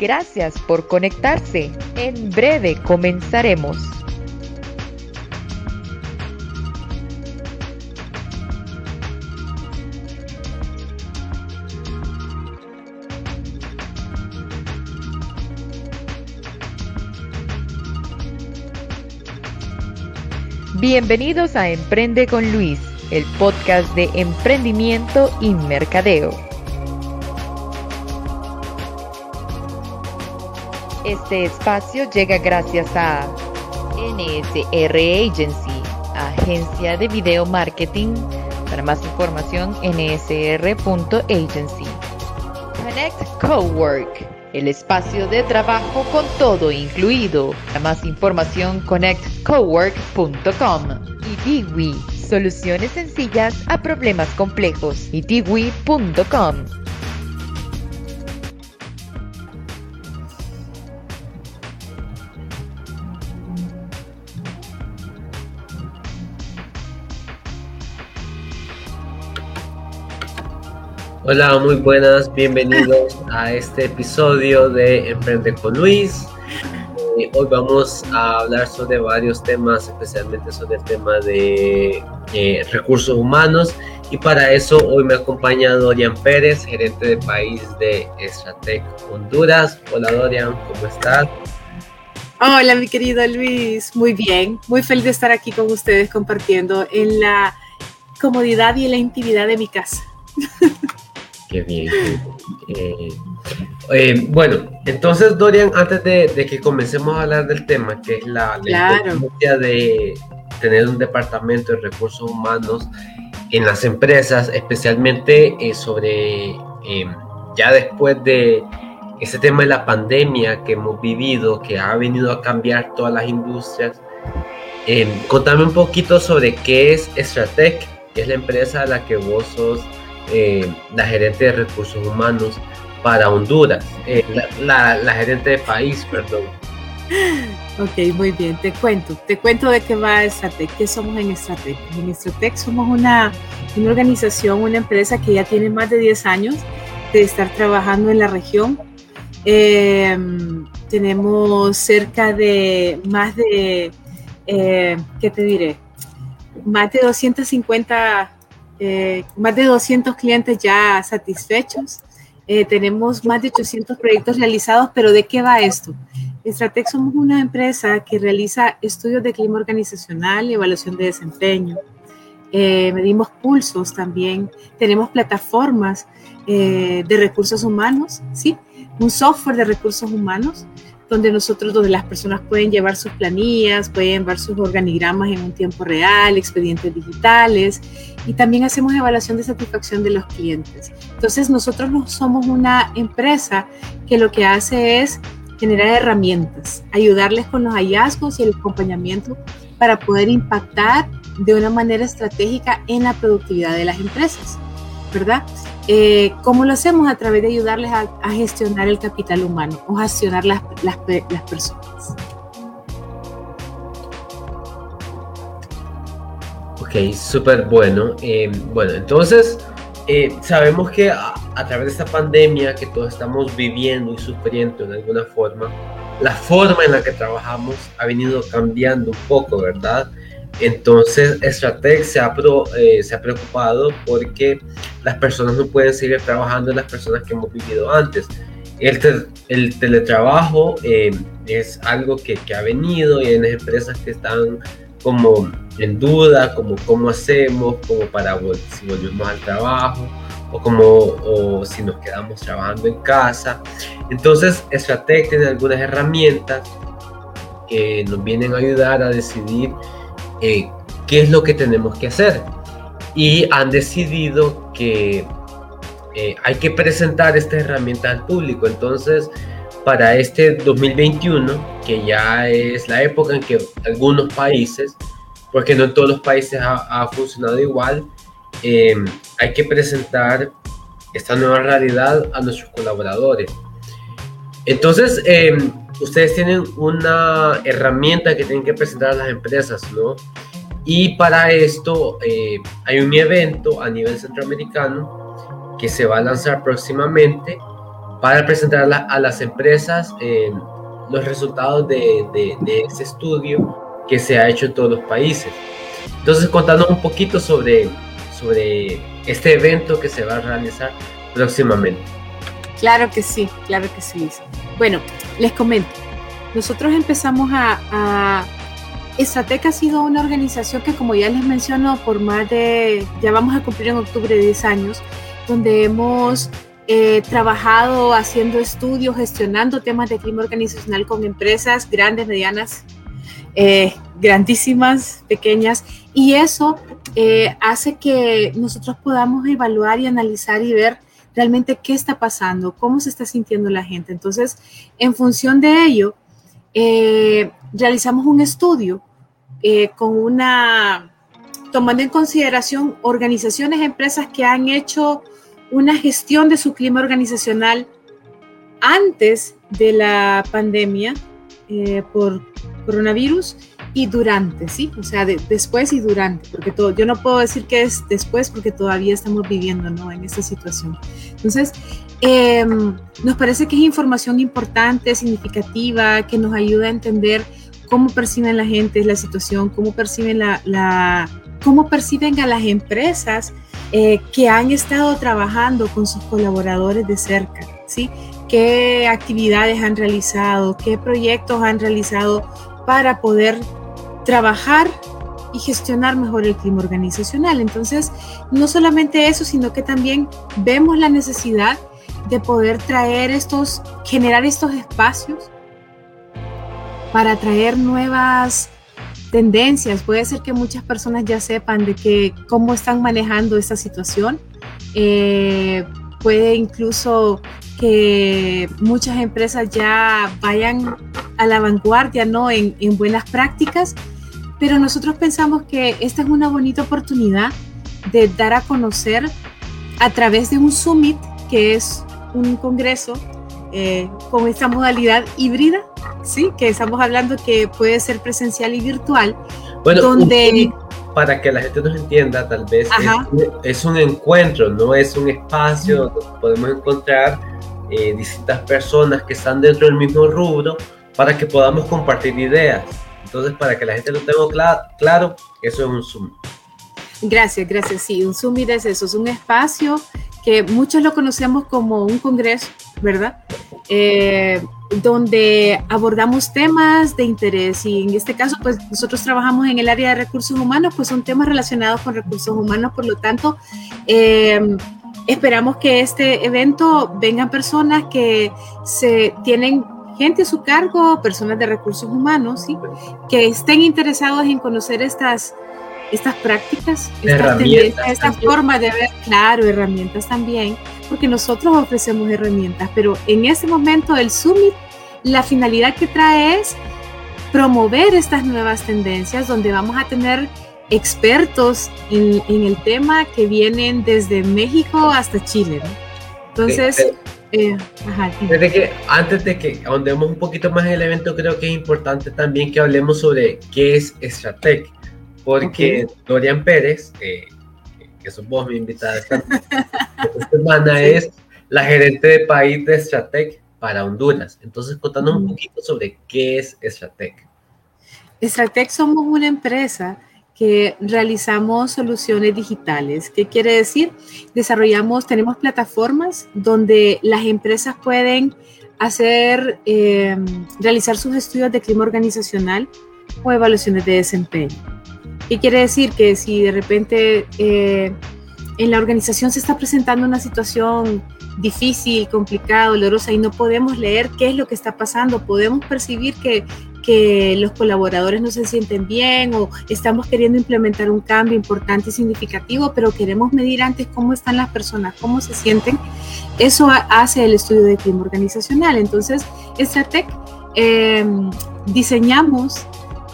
Gracias por conectarse. En breve comenzaremos. Bienvenidos a Emprende con Luis, el podcast de emprendimiento y mercadeo. Este espacio llega gracias a NSR Agency, agencia de video marketing. Para más información, nsr.agency. Connect Cowork, el espacio de trabajo con todo incluido. Para más información, connectcowork.com. Y Diwi, soluciones sencillas a problemas complejos. Y Hola, muy buenas, bienvenidos a este episodio de Emprende con Luis. Eh, hoy vamos a hablar sobre varios temas, especialmente sobre el tema de eh, recursos humanos. Y para eso hoy me acompaña Dorian Pérez, gerente de país de Estratec Honduras. Hola Dorian, ¿cómo estás? Hola mi querido Luis, muy bien, muy feliz de estar aquí con ustedes compartiendo en la comodidad y en la intimidad de mi casa. Qué bien. Eh, eh, bueno, entonces Dorian, antes de, que comencemos a hablar del tema, que es la, importancia de tener un departamento de recursos humanos en las empresas, especialmente eh, sobre ya después de ese tema de la pandemia que hemos vivido, que ha venido a cambiar todas las industrias. contame un poquito sobre qué es Stratec, que es la empresa a la que vos sos eh, la gerente de recursos humanos para Honduras, eh, la, gerente de país, perdón. Ok, muy bien, te cuento, te cuento de qué va Estratec, qué somos en Estratec. En Estratec somos una, una organización, una empresa que ya tiene más de 10 años de estar trabajando en la región. Em, tenemos cerca de más de, eh, ¿qué te diré? Más de 250 eh, más de 200 clientes ya satisfechos. Eh, tenemos más de 800 proyectos realizados, pero ¿de qué va esto? Estratec somos una empresa que realiza estudios de clima organizacional y evaluación de desempeño. Eh, medimos pulsos también. Tenemos plataformas de recursos humanos, ¿sí? Un software de recursos humanos donde nosotros, donde las personas pueden llevar sus planillas, pueden ver sus organigramas en un tiempo real, expedientes digitales y también hacemos evaluación de satisfacción de los clientes. Entonces nosotros no somos una empresa que lo que hace es generar herramientas, ayudarles con los hallazgos y el acompañamiento para poder impactar de una manera estratégica en la productividad de las empresas, ¿verdad? Eh, ¿Cómo lo hacemos? A través de ayudarles a, gestionar el capital humano o gestionar las, las, las personas. Ok, súper bueno. Eh, bueno, entonces eh, sabemos que a, a, través de esta pandemia que todos estamos viviendo y sufriendo en alguna forma, la forma en la que trabajamos ha venido cambiando un poco, ¿verdad? Entonces, Stratec se ha, eh, se ha preocupado porque las personas no pueden seguir trabajando en las personas que hemos vivido antes. El, el teletrabajo eh, es algo que, que, ha venido y hay empresas que están como en duda, como cómo hacemos, como para si volvemos al trabajo o como o si nos quedamos trabajando en casa. Entonces, Stratec tiene algunas herramientas que nos vienen a ayudar a decidir eh, qué es lo que tenemos que hacer. Y han decidido que eh, hay que presentar esta herramienta al público. Entonces, para este 2021, que ya es la época en que algunos países, porque no en todos los países ha, funcionado igual, eh, hay que presentar esta nueva realidad a nuestros colaboradores. Entonces, ustedes tienen una herramienta que tienen que presentar a las empresas, ¿no? Y para esto eh, hay un evento a nivel centroamericano que se va a lanzar próximamente para presentar a las empresas eh, los resultados de, de, de ese estudio que se ha hecho en todos los países. Entonces, contando un poquito sobre, sobre este evento que se va a realizar próximamente. Claro que sí, claro que sí. Bueno, les comento. Nosotros empezamos a, a ha sido una organización que, como ya les menciono, por más de, ya vamos a cumplir en octubre 10 años, donde hemos eh, trabajado haciendo estudios, gestionando temas de clima organizacional con empresas grandes, medianas, eh, grandísimas, pequeñas, y eso eh, hace que nosotros podamos evaluar y analizar y ver realmente qué está pasando, cómo se está sintiendo la gente. Entonces, en función de ello, realizamos un estudio eh, con una, tomando en consideración organizaciones, empresas que han hecho una gestión de su clima organizacional antes de la pandemia eh, por coronavirus y durante, ¿sí? O sea, después y durante, porque todo, yo no puedo decir que es después porque todavía estamos viviendo, ¿no? En esta situación. Entonces, em, nos parece que es información importante, significativa, que nos ayuda a entender cómo perciben la gente la situación, cómo perciben, la, cómo perciben a las empresas eh, que han estado trabajando con sus colaboradores de cerca, ¿sí? ¿Qué actividades han realizado? ¿Qué proyectos han realizado para poder trabajar y gestionar mejor el clima organizacional? Entonces, no solamente eso, sino que también vemos la necesidad de poder traer estos, generar estos espacios para traer nuevas tendencias. Puede ser que muchas personas ya sepan de que cómo están manejando esta situación. Eh, puede incluso que muchas empresas ya vayan a la vanguardia ¿no? En, en, buenas prácticas, pero nosotros pensamos que esta es una bonita oportunidad de dar a conocer a través de un summit, que es un congreso eh, con esta modalidad híbrida, ¿sí? Que estamos hablando que puede ser presencial y virtual. Bueno, donde... para que la gente nos entienda, tal vez es, un encuentro, no es un espacio donde podemos encontrar eh, distintas personas que están dentro del mismo rubro para que podamos compartir ideas. Entonces, para que la gente lo tenga claro, eso es un Zoom. Gracias, gracias. Sí, un Zoom es eso, es un espacio que muchos lo conocemos como un congreso, ¿verdad? Eh, donde abordamos temas de interés y en este caso pues nosotros trabajamos en el área de recursos humanos, pues son temas relacionados con recursos humanos, por lo tanto eh, esperamos que este evento vengan personas que se tienen gente a su cargo, personas de recursos humanos, ¿sí? que estén interesados en conocer estas estas prácticas, estas tendencias, esta forma de ver, claro, herramientas también, porque nosotros ofrecemos herramientas, pero en ese momento el Summit, la finalidad que trae es promover estas nuevas tendencias, donde vamos a tener expertos en, el tema que vienen desde México hasta Chile. Entonces, eh, que antes de que ahondemos un poquito más en el evento, creo que es importante también que hablemos sobre qué es Stratec porque Dorian Pérez, que sos vos mi invitada esta, semana, es la gerente de país de Stratec para Honduras. Entonces, contanos un poquito sobre qué es Stratec. Stratec somos una empresa realizamos soluciones digitales. ¿Qué quiere decir? Desarrollamos, tenemos plataformas donde las empresas pueden hacer, eh, realizar sus estudios de clima organizacional o evaluaciones de desempeño. ¿Qué quiere decir? Que si de repente eh, en la organización se está presentando una situación difícil, complicada, dolorosa y no podemos leer qué es lo que está pasando, podemos percibir que, que los colaboradores no se sienten bien o estamos queriendo implementar un cambio importante y significativo, pero queremos medir antes cómo están las personas, cómo se sienten. Eso hace el estudio de clima organizacional. Entonces, Stratec eh, diseñamos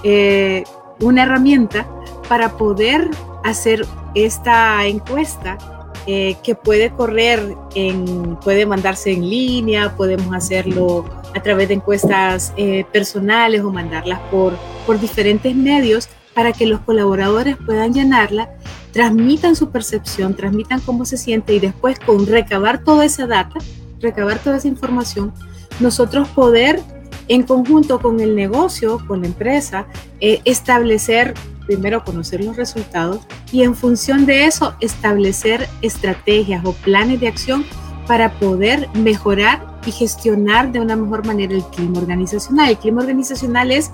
eh, una herramienta para poder hacer esta encuesta eh, que puede correr en, puede mandarse en línea, podemos hacerlo a través de encuestas eh, personales o mandarlas por, por diferentes medios para que los colaboradores puedan llenarla, transmitan su percepción, transmitan cómo se siente y después con recabar toda esa data, recabar toda esa información, nosotros poder en conjunto con el negocio, con la empresa, eh, establecer, primero conocer los resultados y en función de eso establecer estrategias o planes de acción para poder mejorar y gestionar de una mejor manera el clima organizacional. El clima organizacional es,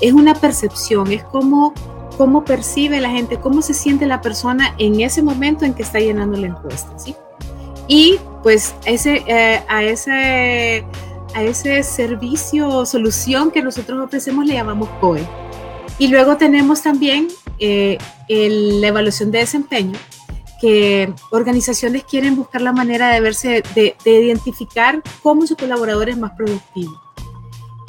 es una percepción, es como cómo percibe la gente, cómo se siente la persona en ese momento en que está llenando la encuesta, ¿sí? Y pues ese, eh, a ese a ese servicio o solución que nosotros ofrecemos le llamamos COE. Y luego tenemos también eh, la evaluación de desempeño, que organizaciones quieren buscar la manera de verse, de, identificar cómo su colaborador es más productivo.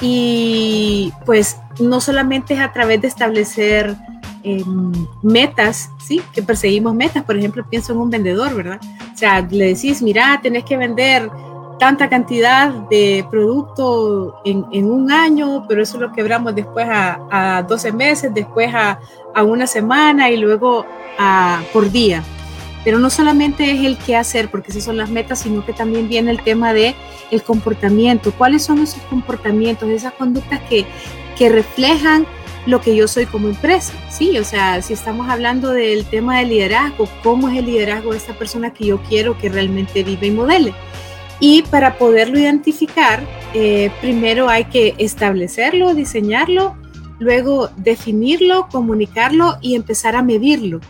Y pues no solamente es a través de establecer em, metas, ¿sí? Que perseguimos metas, por ejemplo, pienso en un vendedor, ¿verdad? O sea, le decís, mira, tenés que vender tanta cantidad de producto en, en, un año, pero eso lo quebramos después a, a 12 meses, después a, a, una semana y luego a, por día. Pero no solamente es el qué hacer, porque esas son las metas, sino que también viene el tema de el comportamiento. ¿Cuáles son esos comportamientos, esas conductas que, que reflejan lo que yo soy como empresa? Sí, o sea, si estamos hablando del tema del liderazgo, ¿cómo es el liderazgo de esta persona que yo quiero que realmente vive y modele? Y para poderlo identificar, eh, primero hay que establecerlo, diseñarlo, luego definirlo, comunicarlo y empezar a medirlo,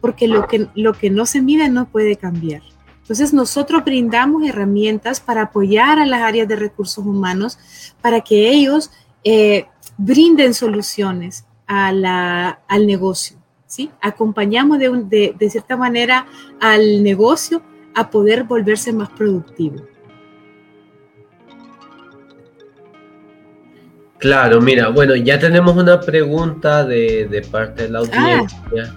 porque lo que, lo que no se mide no puede cambiar. Entonces nosotros brindamos herramientas para apoyar a las áreas de recursos humanos para que ellos eh, brinden soluciones a al negocio. ¿sí? Acompañamos de, de, de cierta manera al negocio a poder volverse más productivo. Claro, mira, bueno, ya tenemos una pregunta de, parte de la ah. audiencia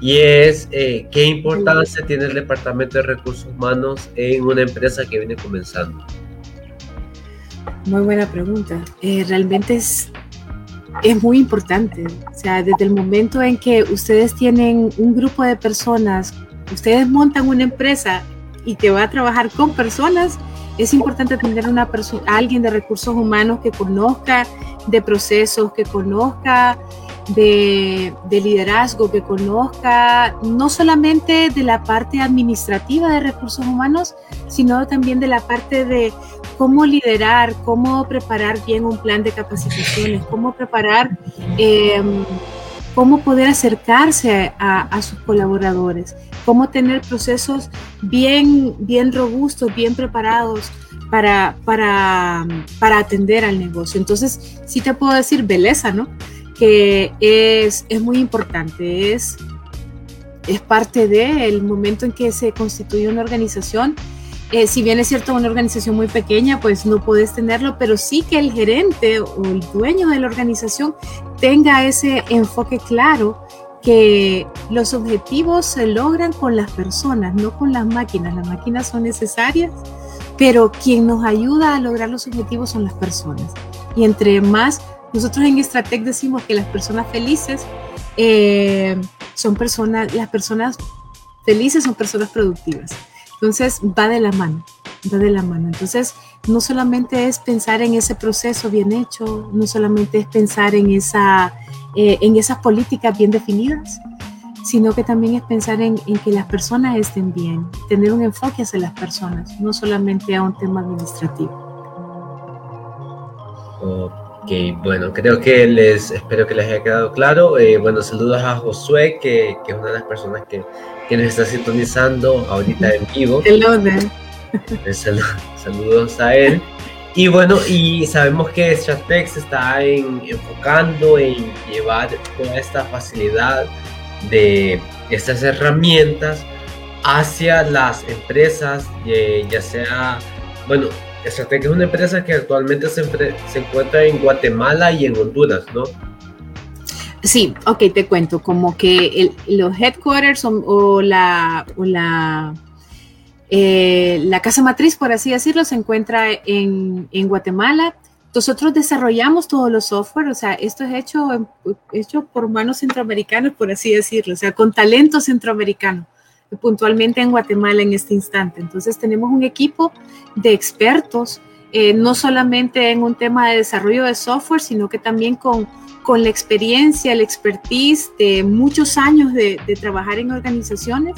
y es eh, ¿qué importancia tiene el Departamento de Recursos Humanos en una empresa que viene comenzando? Muy buena pregunta. Eh, realmente es, es muy importante. O sea, desde el momento en que ustedes tienen un grupo de personas, ustedes montan una empresa y que va a trabajar con personas, es importante tener una persona, alguien de recursos humanos que conozca de procesos, que conozca de, liderazgo, que conozca no solamente de la parte administrativa de recursos humanos, sino también de la parte de cómo liderar, cómo preparar bien un plan de capacitaciones, cómo preparar, em, cómo poder acercarse a, sus colaboradores, cómo tener procesos bien, bien robustos, bien preparados para, para, para atender al negocio. Entonces, sí te puedo decir belleza, ¿no? Que es, es muy importante, es, es parte del momento en que se constituye una organización. Eh, si bien es cierto, una organización muy pequeña, pues no puedes tenerlo, pero sí que el gerente o el dueño de la organización tenga ese enfoque claro que los objetivos se logran con las personas, no con las máquinas. Las máquinas son necesarias, pero quien nos ayuda a lograr los objetivos son las personas. Y entre más, nosotros en Estratec decimos que las personas felices eh, son personas, las personas felices son personas productivas. Entonces va de la mano, va de la mano. Entonces no solamente es pensar en ese proceso bien hecho, no solamente es pensar en, esa, eh, en esas políticas bien definidas, sino que también es pensar en, que las personas estén bien, tener un enfoque hacia las personas, no solamente a un tema administrativo. Ok, bueno, creo que les espero que les haya quedado claro. Eh, bueno, saludos a Josué, que, que, es una de las personas que, que nos está sintonizando ahorita en vivo. Eh, saludos a él. Y bueno, y sabemos que Stratex está en, enfocando en llevar toda esta facilidad de estas herramientas hacia las empresas, eh, ya sea, bueno, Estratega es una empresa que actualmente se, encuentra en Guatemala y en Honduras, ¿no? Sí, ok, te cuento, como que los headquarters o, la, o la, eh, la casa matriz, por así decirlo, se encuentra en, Guatemala, nosotros desarrollamos todos los software, o sea, esto es hecho, hecho por humanos centroamericanos, por así decirlo, o sea, con talento centroamericano. puntualmente en Guatemala en este instante. Entonces tenemos un equipo de expertos, eh, no solamente en un tema de desarrollo de software, sino que también con, con la experiencia, el expertise de muchos años de, trabajar en organizaciones.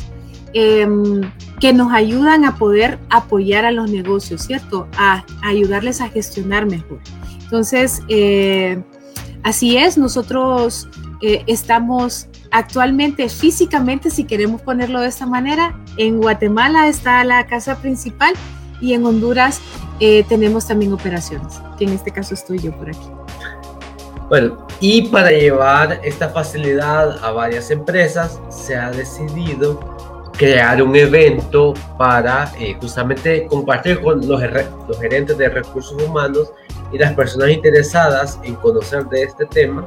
Em, que nos ayudan a poder apoyar a los negocios, ¿cierto? A, ayudarles a gestionar mejor. Entonces, eh, así es, nosotros eh, estamos actualmente físicamente, si queremos ponerlo de esta manera, en Guatemala está la casa principal y en Honduras eh, tenemos también operaciones, que en este caso estoy yo por aquí. Bueno, y para llevar esta facilidad a varias empresas, se ha decidido crear un evento para eh, justamente compartir con los, los gerentes de recursos humanos y las personas interesadas en conocer de este tema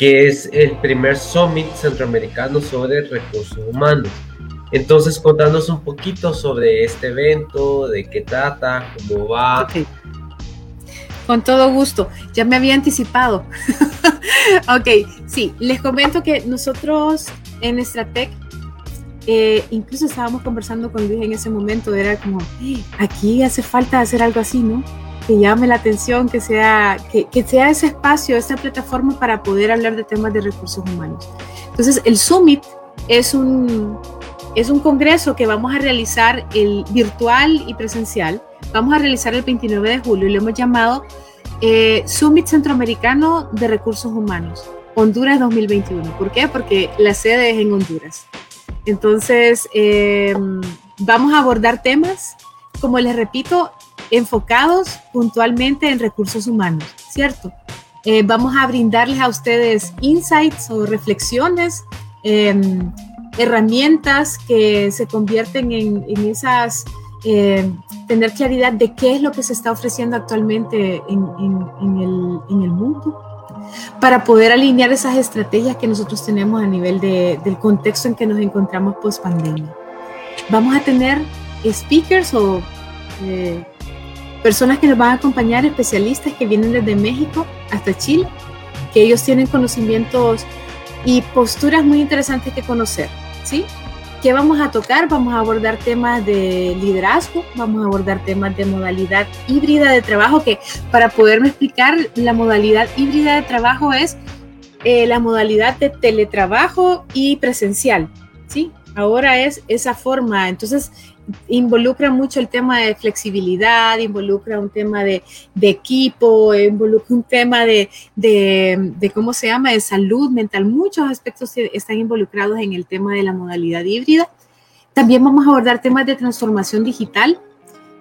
que es el primer Summit Centroamericano sobre Recursos Humanos. Entonces, contanos un poquito sobre este evento, de qué trata, cómo va. Con todo gusto, ya me había anticipado. ok, sí, les comento que nosotros en Estratec, eh, incluso estábamos conversando con Luis en ese momento, era como, aquí hace falta hacer algo así, ¿no? que llame la atención, que sea, que, que, sea ese espacio, esa plataforma para poder hablar de temas de recursos humanos. Entonces, el Summit es un, es un congreso que vamos a realizar el virtual y presencial. Vamos a realizar el 29 de julio y lo hemos llamado eh, Summit Centroamericano de Recursos Humanos, Honduras 2021. ¿Por qué? Porque la sede es en Honduras. Entonces, eh, vamos a abordar temas, como les repito, enfocados puntualmente en recursos humanos, ¿cierto? Eh, vamos a brindarles a ustedes insights o reflexiones, em, herramientas que se convierten en, esas, em, tener claridad de qué es lo que se está ofreciendo actualmente en, el, mundo, para poder alinear esas estrategias que nosotros tenemos a nivel del contexto en que nos encontramos post pandemia. Vamos a tener speakers o eh, personas que nos van a acompañar, especialistas que vienen desde México hasta Chile, que ellos tienen conocimientos y posturas muy interesantes que conocer, ¿sí? ¿Qué vamos a tocar? Vamos a abordar temas de liderazgo, vamos a abordar temas de modalidad híbrida de trabajo, que para poderme explicar, la modalidad híbrida de trabajo es eh, la modalidad de teletrabajo y presencial, ¿sí? Ahora es esa forma, entonces involucra mucho el tema de flexibilidad, involucra un tema de, equipo, involucra un tema de, de, ¿cómo se llama?, de salud mental. Muchos aspectos están involucrados en el tema de la modalidad híbrida. También vamos a abordar temas de transformación digital.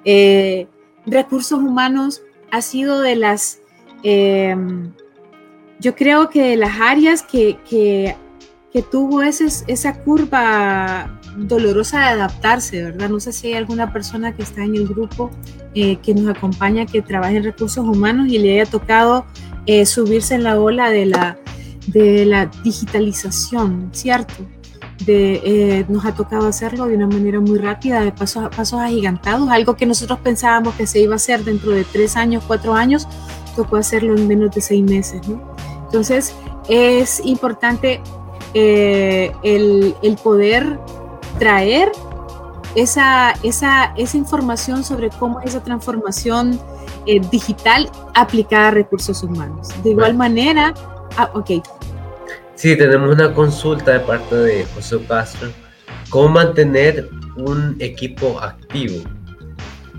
Eh, recursos humanos ha sido de las, eh, yo creo que de las áreas que, que, que tuvo ese, esa curva dolorosa de adaptarse, ¿verdad? No sé si hay alguna persona que está en el grupo eh, que nos acompaña, que trabaja en recursos humanos y le haya tocado eh, subirse en la ola de la, de la digitalización, ¿cierto? De, eh, nos ha tocado hacerlo de una manera muy rápida, de pasos, pasos agigantados, algo que nosotros pensábamos que se iba a hacer dentro de tres años, cuatro años, tocó hacerlo en menos de seis meses, ¿no? Entonces, es importante el, el, poder traer esa, esa, esa información sobre cómo es esa transformación eh, digital aplicada a recursos humanos. De igual manera, ah, ok. Sí, tenemos una consulta de parte de José Castro. ¿Cómo mantener un equipo activo?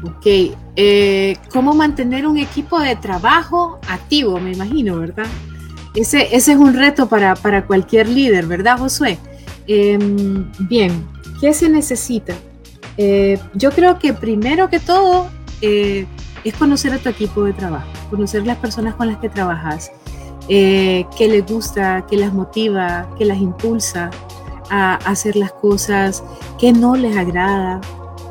Ok, eh, ¿cómo mantener un equipo de trabajo activo? Me imagino, ¿verdad? Ese, ese es un reto para, para cualquier líder, ¿verdad, Josué? Em, bien, ¿Qué se necesita? Eh, yo creo que primero que todo eh, es conocer a tu equipo de trabajo, conocer las personas con las que trabajas, eh, qué les gusta, qué las motiva, qué las impulsa a hacer las cosas, qué no les agrada,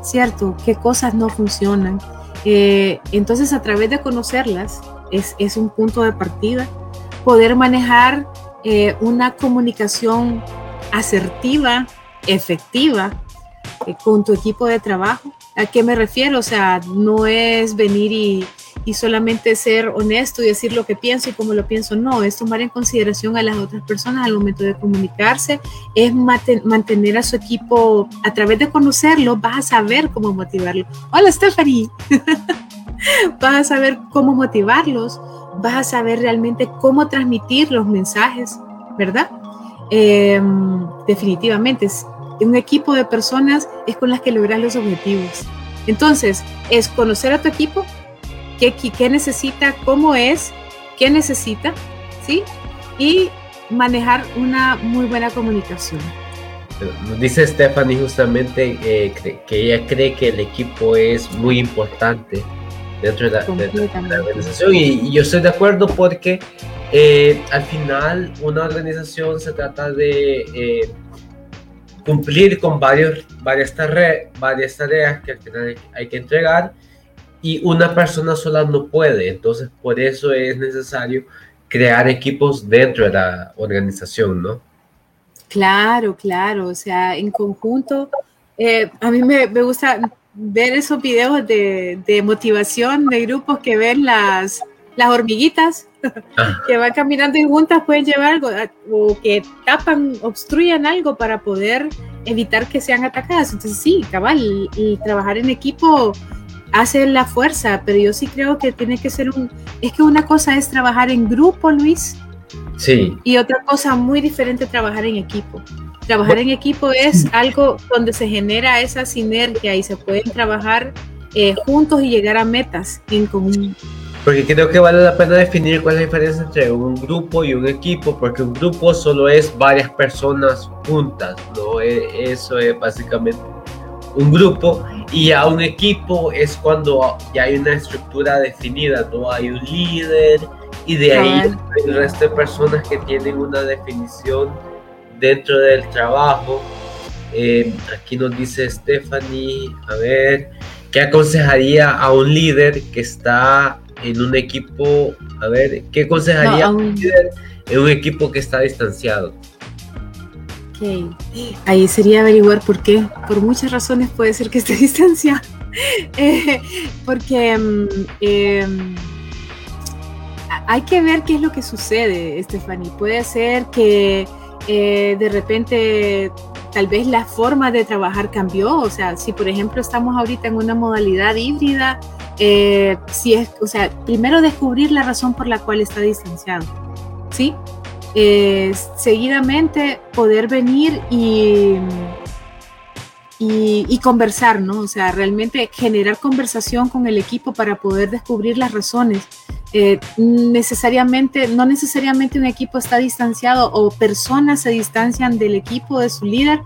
¿cierto? ¿Qué cosas no funcionan? entonces a través de conocerlas es, es, un punto de partida, poder manejar una comunicación asertiva efectiva eh, con tu equipo de trabajo. ¿A qué me refiero? O sea, no es venir y, y solamente ser honesto y decir lo que pienso y cómo lo pienso. No, es tomar en consideración a las otras personas al momento de comunicarse, es mantener a su equipo, a través de conocerlo, vas a saber cómo motivarlo. Hola Stephanie, vas a saber cómo motivarlos, vas a saber realmente cómo transmitir los mensajes, ¿verdad? Em, definitivamente, es un equipo de personas es con las que logras los objetivos. Entonces, es conocer a tu equipo, qué, necesita, cómo es, qué necesita, ¿sí? Y manejar una muy buena comunicación. Dice Stephanie justamente eh, que ella cree que el equipo es muy importante dentro de la, organización y, yo estoy de acuerdo porque eh, al final una organización se trata de eh, cumplir con varios, varias, tareas, varias tareas que al final hay que entregar y una persona sola no puede. Entonces, por eso es necesario crear equipos dentro de la organización, ¿no? Claro, claro. O sea, en conjunto, eh, a mí me, me, gusta ver esos videos de, de, motivación de grupos que ven las, las hormiguitas ah. que van caminando y juntas pueden llevar algo o que tapan, obstruyan algo para poder evitar que sean atacadas. Entonces sí, cabal, y trabajar en equipo hace la fuerza, pero yo sí creo que tiene que ser un... Es que una cosa es trabajar en grupo, Luis. Sí. Y otra cosa muy diferente trabajar en equipo. Trabajar en equipo es algo donde se genera esa sinergia y se pueden trabajar eh, juntos y llegar a metas en común. Porque creo que vale la pena definir cuál es la diferencia entre un grupo y un equipo, porque un grupo solo es varias personas juntas, ¿no? E, eso es básicamente un grupo y ya un equipo es cuando ya hay una estructura definida, ¿no? Hay un líder y de ahí el resto de personas que tienen una definición dentro del trabajo. Eh, aquí nos dice Stephanie, a ver, ¿qué aconsejaría a un líder que está en un equipo, a ver, ¿qué aconsejaría en un equipo que está distanciado? Ok, ahí sería averiguar por qué. Por muchas razones puede ser que esté distanciado. Eh, porque mm, em, hay que ver qué es lo que sucede, Stephanie. Puede ser que de repente tal vez la forma de trabajar cambió. O sea, si por ejemplo estamos ahorita en una modalidad híbrida, eh, si es, o sea, primero descubrir la razón por la cual está distanciado, ¿sí? Eh, seguidamente poder venir y, y, conversar, ¿no? O sea, realmente generar conversación con el equipo para poder descubrir las razones. Eh, necesariamente, no necesariamente un equipo está distanciado o personas se distancian del equipo, de su líder,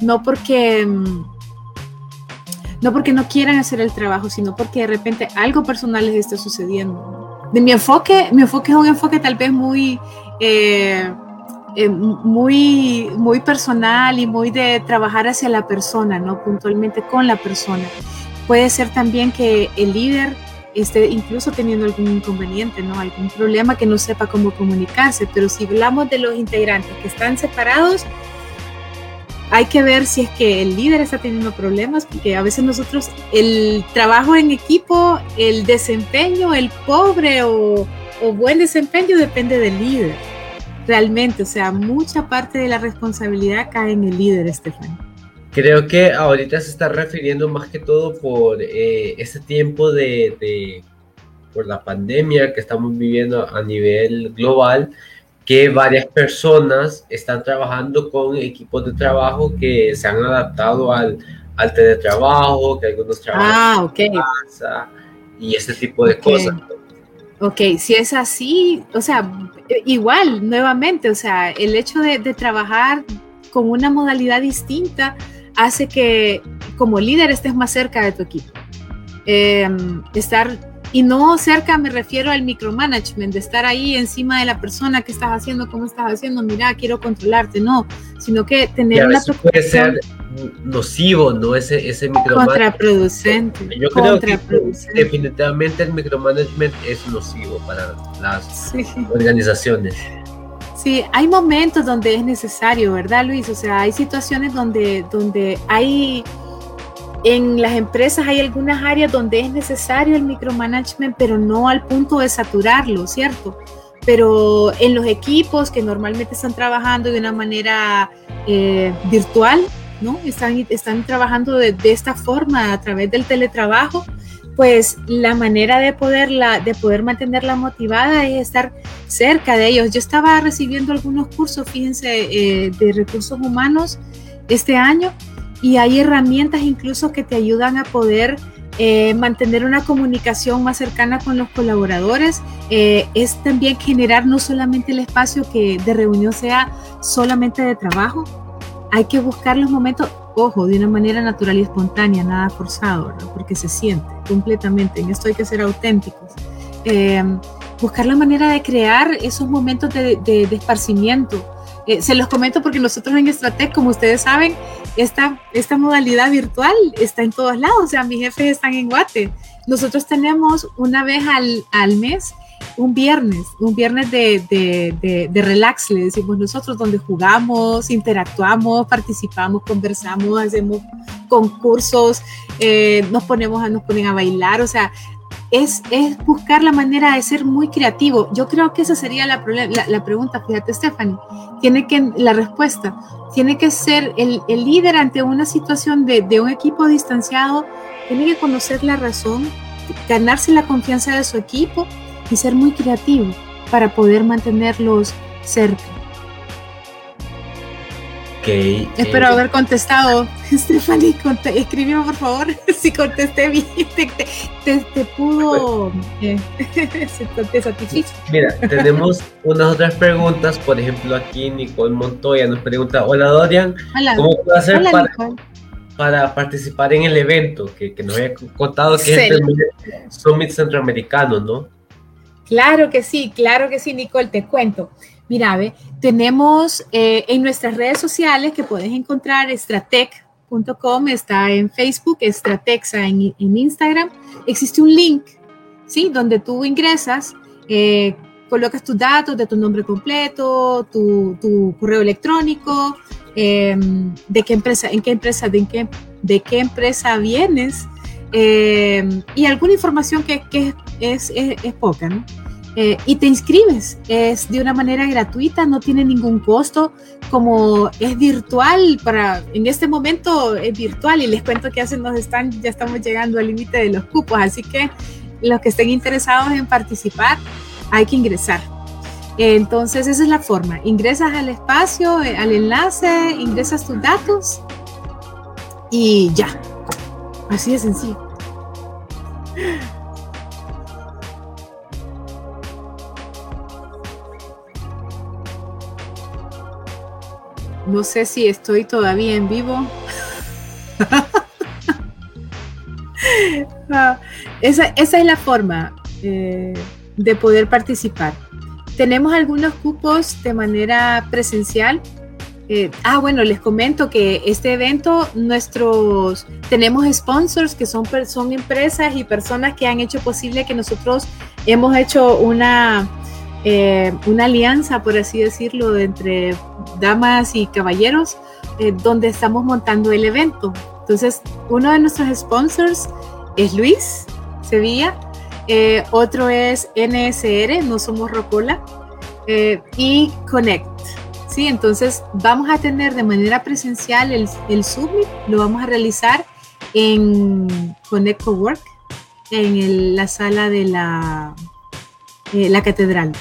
no porque mm, no porque no quieran hacer el trabajo, sino porque de repente algo personal les está sucediendo. De mi enfoque, mi enfoque es un enfoque tal vez muy, eh, eh, muy, muy personal y muy de trabajar hacia la persona, ¿no? Puntualmente con la persona. Puede ser también que el líder esté incluso teniendo algún inconveniente, ¿no? Algún problema que no sepa cómo comunicarse, pero si hablamos de los integrantes que están separados, hay que ver si es que el líder está teniendo problemas, porque a veces nosotros el trabajo en equipo, el desempeño, el pobre o, buen desempeño depende del líder. Realmente, o sea, mucha parte de la responsabilidad cae en el líder, Estefan. Creo que ahorita se está refiriendo más que todo por eh, ese tiempo de, de, por la pandemia que estamos viviendo a nivel global, que varias personas están trabajando con equipos de trabajo que se han adaptado al, al teletrabajo, que algunos trabajan ah, okay. en casa y ese tipo de cosas. Ok, si es así, o sea, igual, nuevamente, o sea, el hecho de, de trabajar con una modalidad distinta hace que como líder estés más cerca de tu equipo. Eh, estar y no cerca me refiero al micromanagement, de estar ahí encima de la persona que estás haciendo, cómo estás haciendo, mira, quiero controlarte, no, sino que tener una puede ser nocivo, ¿no? Ese, ese micromanagement. Contraproducente. Yo creo que definitivamente el micromanagement es nocivo para las organizaciones. Sí, hay momentos donde es necesario, ¿verdad, Luis? O sea, hay situaciones donde, donde hay en las empresas hay algunas áreas donde es necesario el micromanagement, pero no al punto de saturarlo, ¿cierto? Pero en los equipos que normalmente están trabajando de una manera eh, virtual, ¿no? Están, están trabajando de, de, esta forma a través del teletrabajo, pues la manera de poderla, de poder mantenerla motivada es estar cerca de ellos. Yo estaba recibiendo algunos cursos, fíjense, eh, de recursos humanos este año y hay herramientas incluso que te ayudan a poder eh, mantener una comunicación más cercana con los colaboradores. Eh, es también generar no solamente el espacio que de reunión sea solamente de trabajo, hay que buscar los momentos, ojo, de una manera natural y espontánea, nada forzado, porque se siente completamente. En esto hay que ser auténticos. Eh, buscar la manera de crear esos momentos de, de, de esparcimiento. Eh, se los comento porque nosotros en Estratec, como ustedes saben, esta, esta modalidad virtual está en todos lados. O sea, mis jefes están en Guate. Nosotros tenemos una vez al, al mes un viernes, un viernes de, de, de, relax, le decimos nosotros, donde jugamos, interactuamos, participamos, conversamos, hacemos concursos, eh, nos ponemos a, nos ponen a bailar, o sea, es, es, buscar la manera de ser muy creativo. Yo creo que esa sería la, la, la pregunta, fíjate Stephanie, tiene que, la respuesta, tiene que ser el, el líder ante una situación de, de un equipo distanciado, tiene que conocer la razón, ganarse la confianza de su equipo y ser muy creativo para poder mantenerlos cerca. Okay, Espero eh, haber contestado. Stephanie, escribió por favor si contesté bien, te, te, te pudo, eh, te satisfizo. Mira, tenemos unas otras preguntas. Por ejemplo, aquí Nicole Montoya nos pregunta: Hola Dorian, Hola. ¿cómo puedo hacer Hola, para, para participar en el evento? Que, que nos había contado que Sí. es el Summit Centroamericano, ¿no? Claro que sí, claro que sí, Nicole, te cuento. Mira, ve, tenemos eh, en nuestras redes sociales que puedes encontrar estratec.com, está en Facebook, Estratexa en, Instagram. Existe un link, ¿sí? Donde tú ingresas, eh, colocas tus datos de tu nombre completo, tu, correo electrónico, eh, de qué empresa, en qué empresa, de, qué, de qué empresa vienes eh, y alguna información que, que es, es, es, poca, ¿no? Eh, y te inscribes, es de una manera gratuita, no tiene ningún costo, como es virtual, para en este momento es virtual y les cuento que ya, nos están, ya estamos llegando al límite de los cupos, así que los que estén interesados en participar, hay que ingresar. Entonces esa es la forma, ingresas al espacio, eh, al enlace, ingresas tus datos y ya, así de sencillo. No sé si estoy todavía en vivo. esa, esa, es la forma eh, de poder participar. Tenemos algunos cupos de manera presencial. Eh, ah, bueno, les comento que este evento, nuestros, tenemos sponsors que son, son empresas y personas que han hecho posible que nosotros hemos hecho una, eh, una alianza, por así decirlo, entre damas y caballeros, eh, donde estamos montando el evento. Entonces, uno de nuestros sponsors es Luis Sevilla, eh, otro es NSR, No Somos Rocola, y Connect. ¿sí? Entonces, vamos a tener de manera presencial el, el Summit, lo vamos a realizar en Connect Cowork, en la sala de la, la catedral.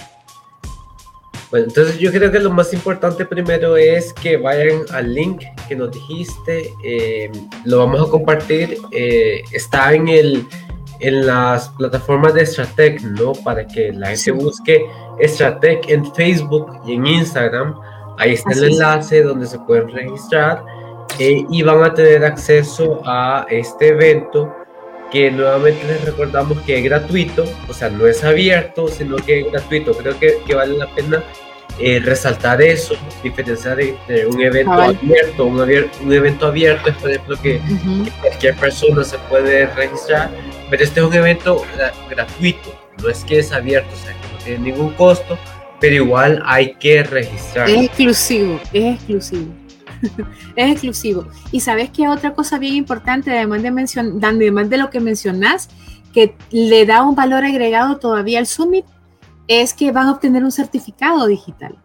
Bueno, entonces yo creo que lo más importante primero es que vayan al link que nos dijiste, eh, lo vamos a compartir, eh, está en, el, en las plataformas de Stratec, ¿no? Para que la gente sí. busque Stratec en Facebook y en Instagram, ahí está Así el enlace es. donde se pueden registrar eh, y van a tener acceso a este evento que nuevamente les recordamos que es gratuito, o sea, no es abierto, sino que es gratuito. Creo que, que vale la pena eh, resaltar eso, diferenciar entre un evento ah, vale. abierto, un, abier un, evento abierto es por ejemplo que, uh -huh. que, cualquier persona se puede registrar, pero este es un evento gratuito, no es que es abierto, o sea, que no tiene ningún costo, pero igual hay que registrar. Es exclusivo, es exclusivo. es exclusivo. Y sabes que otra cosa bien importante, además de, además de lo que mencionas, que le da un valor agregado todavía al Summit, es que van a obtener un certificado digital.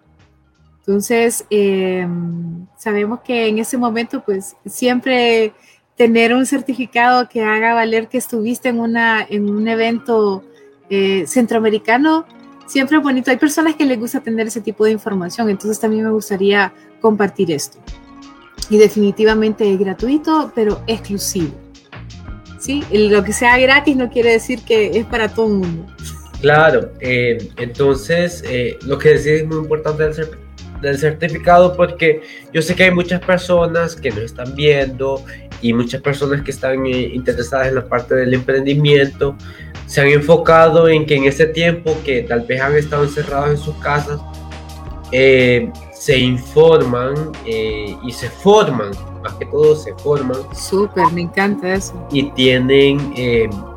Entonces, em, sabemos que en ese momento, pues siempre tener un certificado que haga valer que estuviste en, una, en un evento eh, centroamericano, siempre es bonito. Hay personas que les gusta tener ese tipo de información, entonces también me gustaría compartir esto. Y definitivamente es gratuito, pero exclusivo. ¿Sí? Lo que sea gratis no quiere decir que es para todo el mundo. Claro, eh, entonces eh, lo que decís es muy importante del, del certificado porque yo sé que hay muchas personas que nos están viendo y muchas personas que están eh, interesadas en la parte del emprendimiento se han enfocado en que en ese tiempo que tal vez han estado encerrados en sus casas, eh, se informan eh, y se forman, más que todo se forman. Súper, me encanta eso. Y tienen,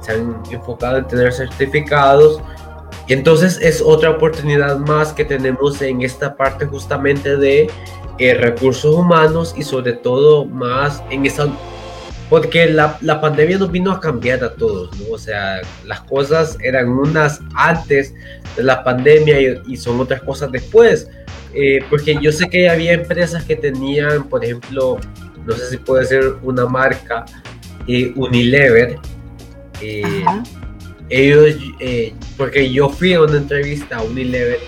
se han enfocado en tener certificados. Y entonces es otra oportunidad más que tenemos en esta parte justamente de recursos humanos y sobre todo más en esa porque la, la, pandemia nos vino a cambiar a todos, ¿no? O sea, las cosas eran unas antes de la pandemia y, son otras cosas después. Eh, porque yo sé que había empresas que tenían, por ejemplo, no sé si puede ser una marca, eh, Unilever. Eh, ellos, porque yo fui a una entrevista a Unilever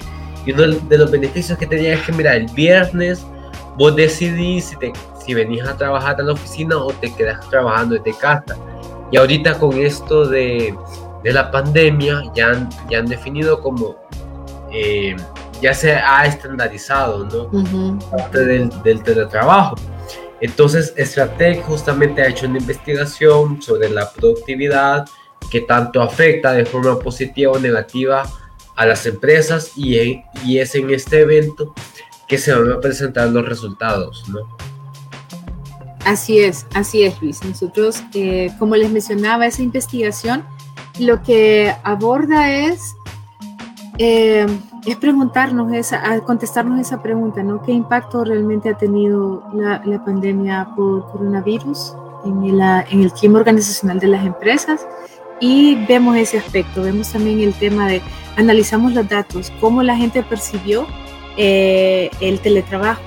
y uno de los beneficios que tenía es que, mira, el viernes vos decidís si te si venís a trabajar a la oficina o te quedas trabajando desde casa. Y ahorita con esto de, de la pandemia ya han, ya han definido como, eh, ya se ha estandarizado, ¿no? Parte del, del, teletrabajo. Entonces, Stratec justamente ha hecho una investigación sobre la productividad que tanto afecta de forma positiva o negativa a las empresas y, es en este evento que se van a presentar los resultados, ¿no? Así es, así es, Luis. Nosotros, eh, como les mencionaba, esa investigación lo que aborda es, eh, es preguntarnos, esa, contestarnos esa pregunta, ¿no? ¿Qué impacto realmente ha tenido la, pandemia por coronavirus en el, en el clima organizacional de las empresas? Y vemos ese aspecto, vemos también el tema de, analizamos los datos, cómo la gente percibió eh, el teletrabajo,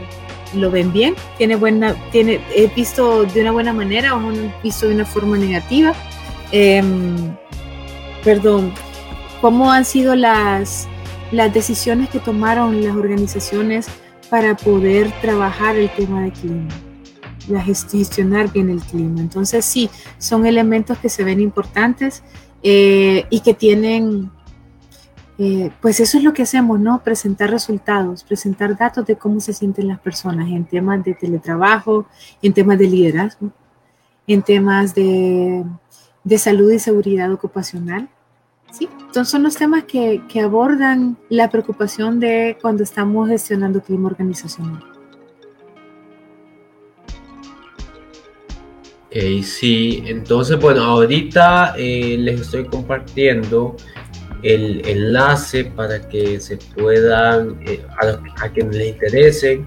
lo ven bien, tiene buena, tiene, he visto de una buena manera o han visto de una forma negativa. Em, perdón, ¿cómo han sido las, las decisiones que tomaron las organizaciones para poder trabajar el tema de clima? La gestionar bien el clima. Entonces sí, son elementos que se ven importantes eh, y que tienen eh, pues eso es lo que hacemos, ¿no? Presentar resultados, presentar datos de cómo se sienten las personas en temas de teletrabajo, en temas de liderazgo, en temas de, salud y seguridad ocupacional. Sí, entonces son los temas que, que abordan la preocupación de cuando estamos gestionando clima organizacional. Ok, sí, entonces bueno, ahorita eh, les estoy compartiendo el enlace para que se puedan, eh, a, quienes les interesen,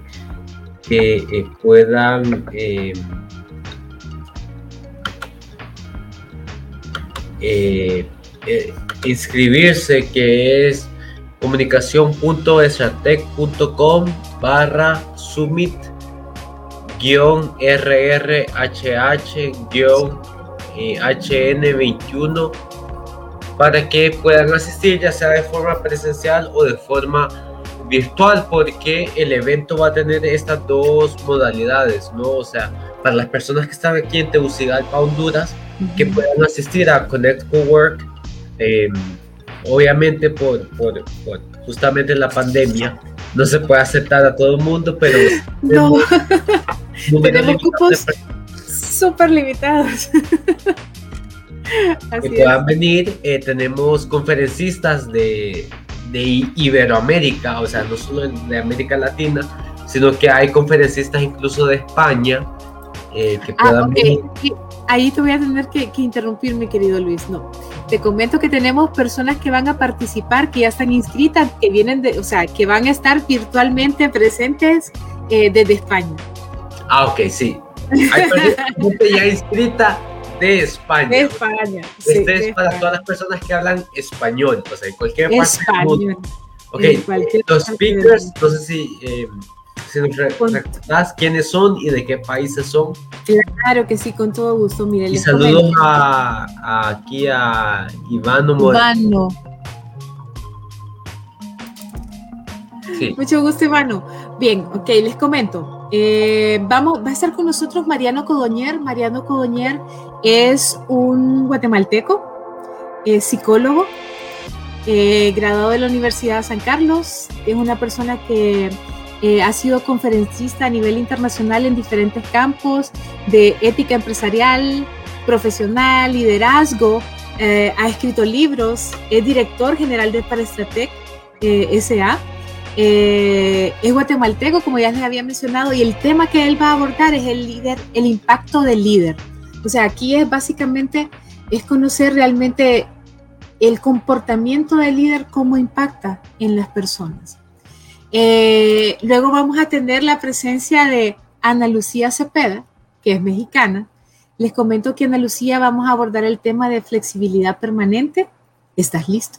que eh, puedan eh, inscribirse, que es comunicación.estratec.com barra summit guion RRHH guion HN21 para que puedan asistir ya sea de forma presencial o de forma virtual porque el evento va a tener estas dos modalidades, ¿no? O sea, para las personas que están aquí en Tegucigalpa, Honduras, que puedan asistir a Connect Cowork, eh, obviamente por, por, justamente la pandemia, no se puede aceptar a todo el mundo, pero no, tenemos cupos súper limitados. que puedan venir. Eh, tenemos conferencistas de, de Iberoamérica, o sea, no solo de América Latina, sino que hay conferencistas incluso de España eh, que ah, puedan venir. Ahí te voy a tener que, interrumpir, mi querido Luis. No, te comento que tenemos personas que van a participar, que ya están inscritas, que vienen de, o sea, que van a estar virtualmente presentes eh, desde España. Ah, ok, sí. Hay gente ya inscrita de España. De España. Este es para todas las personas que hablan español, o sea, en cualquier parte del mundo. Ok, los speakers, no sé si, eh, si nos recordás quiénes son y de qué países son. Claro que sí, con todo gusto. Mire, y saludos a, a, aquí a Ivano Moreno. Sí. Mucho gusto, Ivano. Bien, ok, les comento. Eh, vamos, va a estar con nosotros Mariano Codoñer. Mariano Codoñer es un guatemalteco, es psicólogo, eh, graduado de la Universidad de San Carlos. Es una persona que eh, ha sido conferencista a nivel internacional en diferentes campos de ética empresarial, profesional, liderazgo. ha escrito libros, es director general de Parastratec SA eh, es guatemalteco, como ya les había mencionado, y el tema que él va a abordar es el líder, el impacto del líder. O sea, aquí es básicamente es conocer realmente el comportamiento del líder, cómo impacta en las personas. Eh, luego vamos a tener la presencia de Ana Lucía Cepeda, que es mexicana. Les comento que Ana Lucía vamos a abordar el tema de flexibilidad permanente. ¿Estás listo?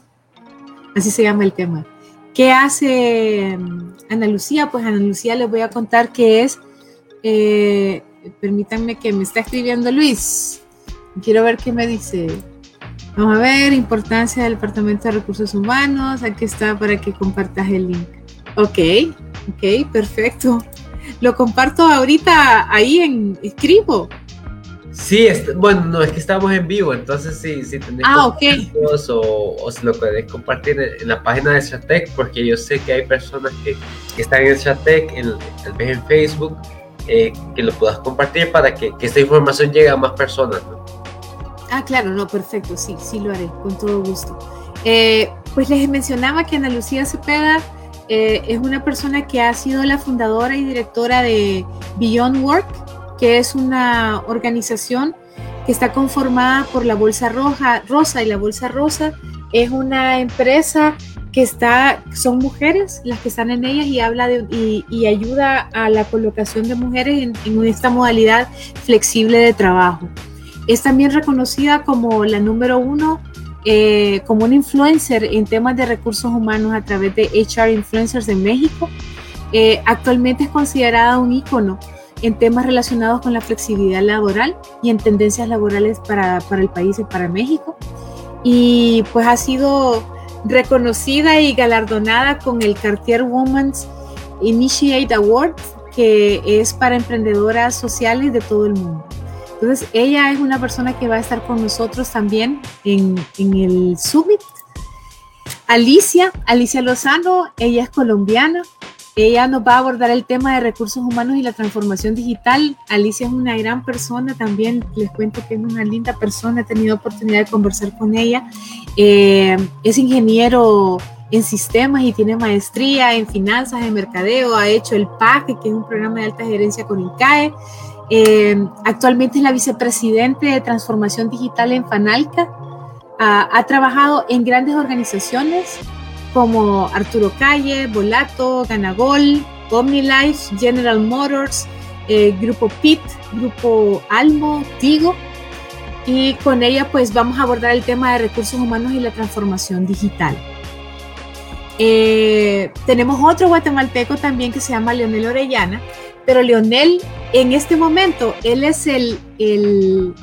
Así se llama el tema. ¿Qué hace mm, Ana Lucía? Pues Ana Lucía les voy a contar que es, eh, permítanme que me está escribiendo Luis. Quiero ver qué me dice. Vamos a ver, importancia del Departamento de Recursos Humanos. Aquí está para que compartas el link. Ok, ok, perfecto. Lo comparto ahorita ahí en escribo. Sí, bueno, no, es que estamos en vivo, entonces sí, sí tenés ah, okay. o, o se lo puedes compartir en, la página de Chatec, porque yo sé que hay personas que, que están en Chatec, en, tal vez en Facebook, eh, que lo puedas compartir para que, que, esta información llegue a más personas. Ah, claro, no, perfecto, sí, sí lo haré, con todo gusto. Eh, pues les mencionaba que Ana Lucía Cepeda eh, es una persona que ha sido la fundadora y directora de Beyond Work, que es una organización que está conformada por la Bolsa Roja, Rosa y la Bolsa Rosa es una empresa que está, son mujeres las que están en ellas y habla de, y, ayuda a la colocación de mujeres en, esta modalidad flexible de trabajo. Es también reconocida como la número uno, eh, como una influencer en temas de recursos humanos a través de HR Influencers de México. Eh, actualmente es considerada un ícono en temas relacionados con la flexibilidad laboral y en tendencias laborales para, para el país y para México. Y pues ha sido reconocida y galardonada con el Cartier Women's Initiate Award, que es para emprendedoras sociales de todo el mundo. Entonces, ella es una persona que va a estar con nosotros también en, en el Summit. Alicia, Alicia Lozano, ella es colombiana, ella nos va a abordar el tema de recursos humanos y la transformación digital. Alicia es una gran persona también, les cuento que es una linda persona, he tenido oportunidad de conversar con ella. Eh, es ingeniero en sistemas y tiene maestría en finanzas, en mercadeo, ha hecho el PAC, que es un programa de alta gerencia con INCAE. Eh, actualmente es la vicepresidente de transformación digital en Fanalca. ha trabajado en grandes organizaciones como Arturo Calle, Volato, Ganagol, OmniLife, General Motors, eh, Grupo PIT, Grupo Almo, Tigo. Y con ella pues vamos a abordar el tema de recursos humanos y la transformación digital. Eh, tenemos otro guatemalteco también que se llama Leonel Orellana, pero Leonel en este momento, él es el, el,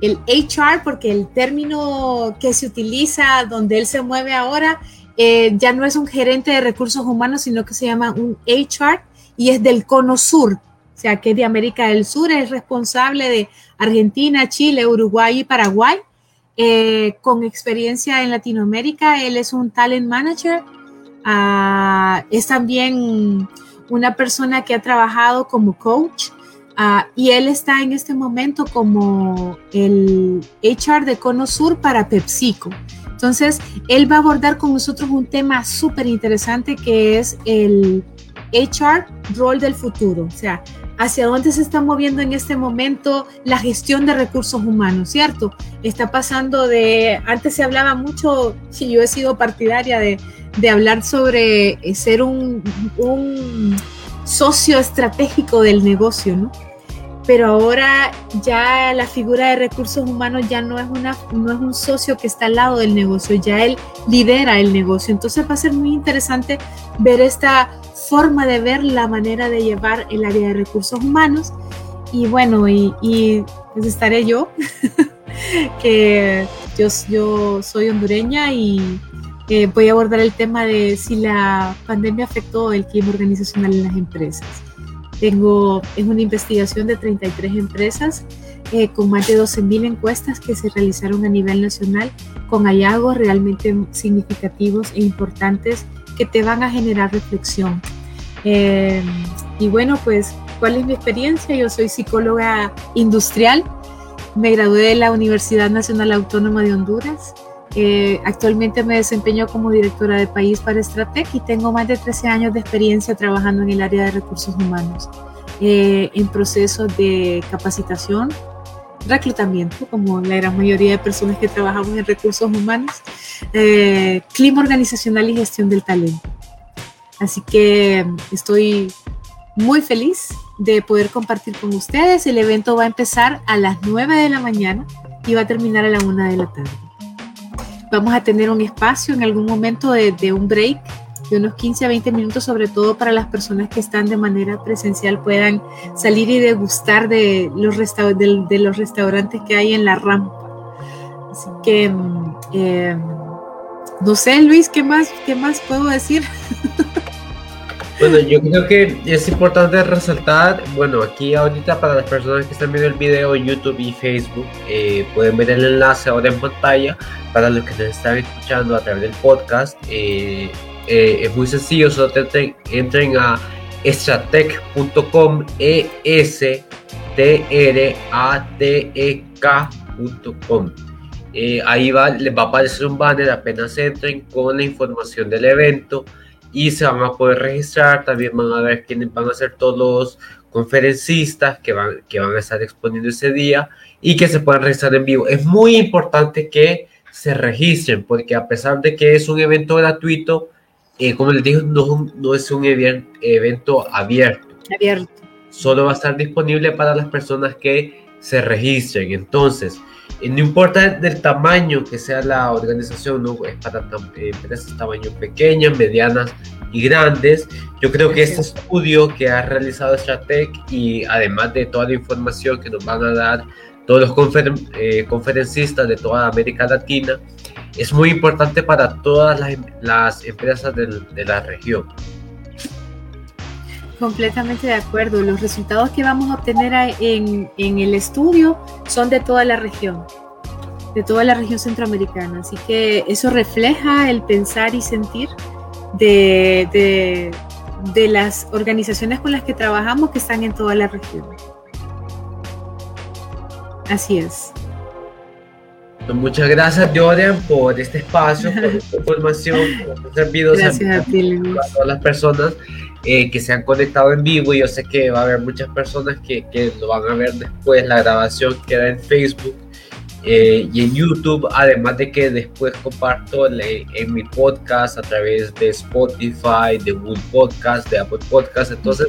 el HR porque el término que se utiliza donde él se mueve ahora eh, ya no es un gerente de recursos humanos, sino que se llama un HR y es del cono sur, o sea, que es de América del Sur, es responsable de Argentina, Chile, Uruguay y Paraguay, eh, con experiencia en Latinoamérica. Él es un talent manager, ah, es también una persona que ha trabajado como coach. Ah, y él está en este momento como el HR de Cono Sur para PepsiCo. Entonces, él va a abordar con nosotros un tema súper interesante que es el HR, rol del futuro, o sea, hacia dónde se está moviendo en este momento la gestión de recursos humanos, ¿cierto? Está pasando de, antes se hablaba mucho, y yo he sido partidaria de, de hablar sobre eh, ser un, un socio estratégico del negocio, ¿no? Pero ahora ya la figura de recursos humanos ya no es, una, no es un socio que está al lado del negocio, ya él lidera el negocio. Entonces va a ser muy interesante ver esta forma de ver la manera de llevar el área de recursos humanos. Y bueno, y, pues estaré yo, que yo, yo soy hondureña y eh, voy a abordar el tema de si la pandemia afectó el clima organizacional en las empresas. Tengo, es una investigación de 33 empresas eh, con más de 12.000 encuestas que se realizaron a nivel nacional con hallazgos realmente significativos e importantes que te van a generar reflexión. Eh, y bueno, pues, ¿cuál es mi experiencia? Yo soy psicóloga industrial, me gradué de la Universidad Nacional Autónoma de Honduras eh, actualmente me desempeño como directora de país para Stratec y tengo más de 13 años de experiencia trabajando en el área de recursos humanos, eh, en procesos de capacitación, reclutamiento, como la gran mayoría de personas que trabajamos en recursos humanos, eh, clima organizacional y gestión del talento. Así que estoy muy feliz de poder compartir con ustedes. El evento va a empezar a las 9 de la mañana y va a terminar a la 1 de la tarde. Vamos a tener un espacio en algún momento de, un break de unos 15 a 20 minutos, sobre todo para las personas que están de manera presencial, puedan salir y degustar de los, de, los restaurantes que hay en la rampa. Así que, mm, eh, no sé, Luis, ¿qué más, qué más puedo decir? Bueno, yo creo que es importante resaltar, bueno, aquí ahorita para las personas que están viendo el video en YouTube y Facebook, eh, pueden ver el enlace ahora en pantalla. Para los que nos están escuchando a través del podcast, eh, eh, es muy sencillo, solo entren, a estratec.com, e s t r a t e k.com. ahí va, les va a aparecer un banner apenas entren con la información del evento y se van a poder registrar. También van a ver quiénes van a ser todos los conferencistas que van, que van a estar exponiendo ese día y que se puedan registrar en vivo. Es muy importante que se registren porque a pesar de que es un evento gratuito, eh, como les dije, no, no es un evento abierto. Abierto. Solo va a estar disponible para las personas que se registren. Entonces, no importa del tamaño que sea la organización, no es para empresas tamaño pequeñas, medianas y grandes. Yo creo que este estudio que ha realizado Stratec y además de toda la información que nos van a dar todos los eh, conferencistas de toda América Latina, es muy importante para todas las, empresas de la región. Completamente de acuerdo. Los resultados que vamos a obtener en, el estudio son de toda la región, de toda la región centroamericana. Así que eso refleja el pensar y sentir de, de las organizaciones con las que trabajamos que están en toda la región. Así es. Muchas gracias, Dorian, por este espacio, por esta información, por servidos gracias a, ti, a todas las personas eh, que se han conectado en vivo. Y yo sé que va a haber muchas personas que, que lo van a ver después. La grabación queda en Facebook eh, y en YouTube. Además de que después comparto en mi podcast a través de Spotify, de Google Podcast, de Apple Podcast. Entonces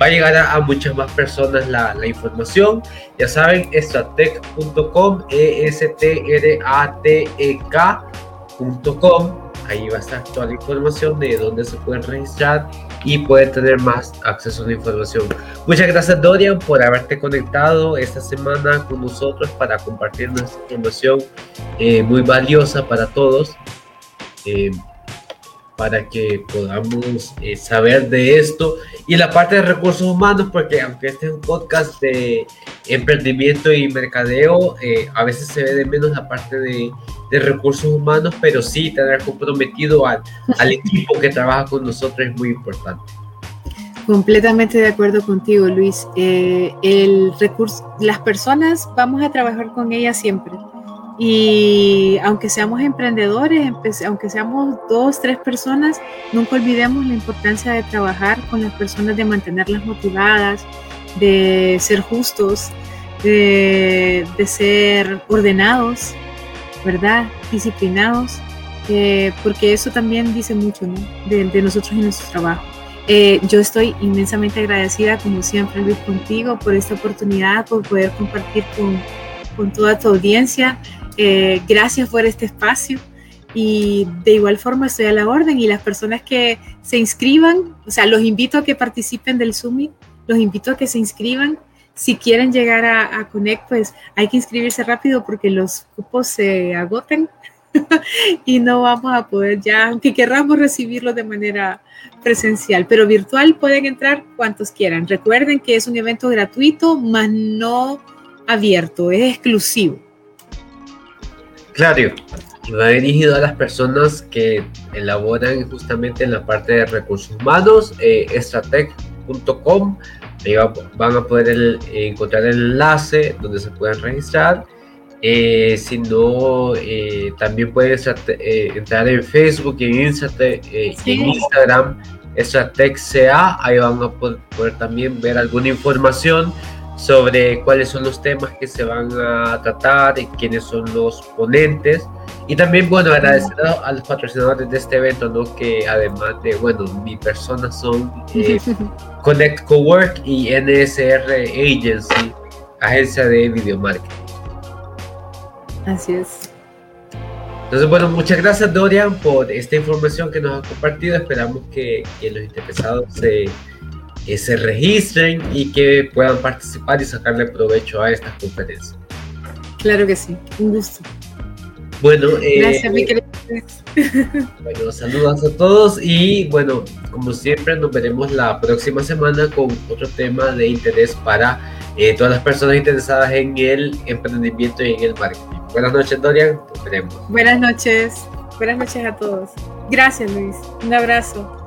va a llegar a, muchas más personas la, la, información. Ya saben, estratec.com, e s t r a t e k.com. Ahí va a estar toda la información de dónde se pueden registrar y pueden tener más acceso a la información. Muchas gracias Dorian por haberte conectado esta semana con nosotros para compartir nuestra información eh, muy valiosa para todos. Eh, para que podamos eh, saber de esto y la parte de recursos humanos porque aunque este es un podcast de emprendimiento y mercadeo a veces se ve de menos la parte de, de recursos humanos pero sí tener comprometido al, al equipo que trabaja con nosotros es muy importante Completamente de acuerdo contigo, Luis. Eh, el recurso, las personas vamos a trabajar con ellas siempre. Y aunque seamos emprendedores, aunque seamos dos, tres personas, nunca olvidemos la importancia de trabajar con las personas, de mantenerlas motivadas, de ser justos, de, ser ordenados, ¿verdad? Disciplinados, eh, porque eso también dice mucho de, de nosotros y nuestro trabajo. Eh, yo estoy inmensamente agradecida, como siempre, Luis, contigo por esta oportunidad, por poder compartir con, con toda tu audiencia. Eh, gracias por este espacio y de igual forma estoy a la orden y las personas que se inscriban, o sea, los invito a que participen del Summit, los invito a que se inscriban. Si quieren llegar a, a Connect, pues hay que inscribirse rápido porque los cupos se agotan y no vamos a poder ya, aunque querramos recibirlo de manera presencial, pero virtual pueden entrar cuantos quieran. Recuerden que es un evento gratuito, más no abierto, es exclusivo. Claro, va dirigido a las personas que elaboran justamente en la parte de recursos humanos, eh, estratec.com. Ahí van a poder encontrar el enlace donde se pueden registrar eh, si no, eh, también puedes eh, entrar en Facebook y en, eh, en Instagram, StrategCA, ahí van a poder, también ver alguna información sobre cuáles son los temas que se van a tratar y quiénes son los ponentes. Y también, bueno, agradecer a, los patrocinadores de este evento, ¿no? Que además de, bueno, mi persona son Connect Cowork y NSR Agency, agencia de video marketing. Así es. Entonces, bueno, muchas gracias Dorian por esta información que nos ha compartido. Esperamos que, los interesados se, se registren y que puedan participar y sacarle provecho a estas conferencias. Claro que sí, un gusto. Bueno, eh, gracias, mi querido. Bueno, saludos a todos y bueno, como siempre nos veremos la próxima semana con otro tema de interés para eh, todas las personas interesadas en el emprendimiento y en el marketing. Buenas noches, Dorian. Nos veremos. Buenas noches. Buenas noches a todos. Gracias, Luis. Un abrazo.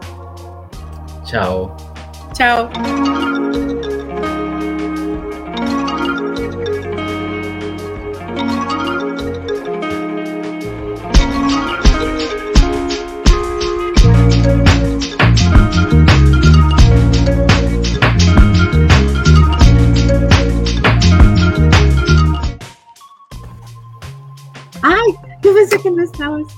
Chao. Chao. Ay, yo pensé que no estabas.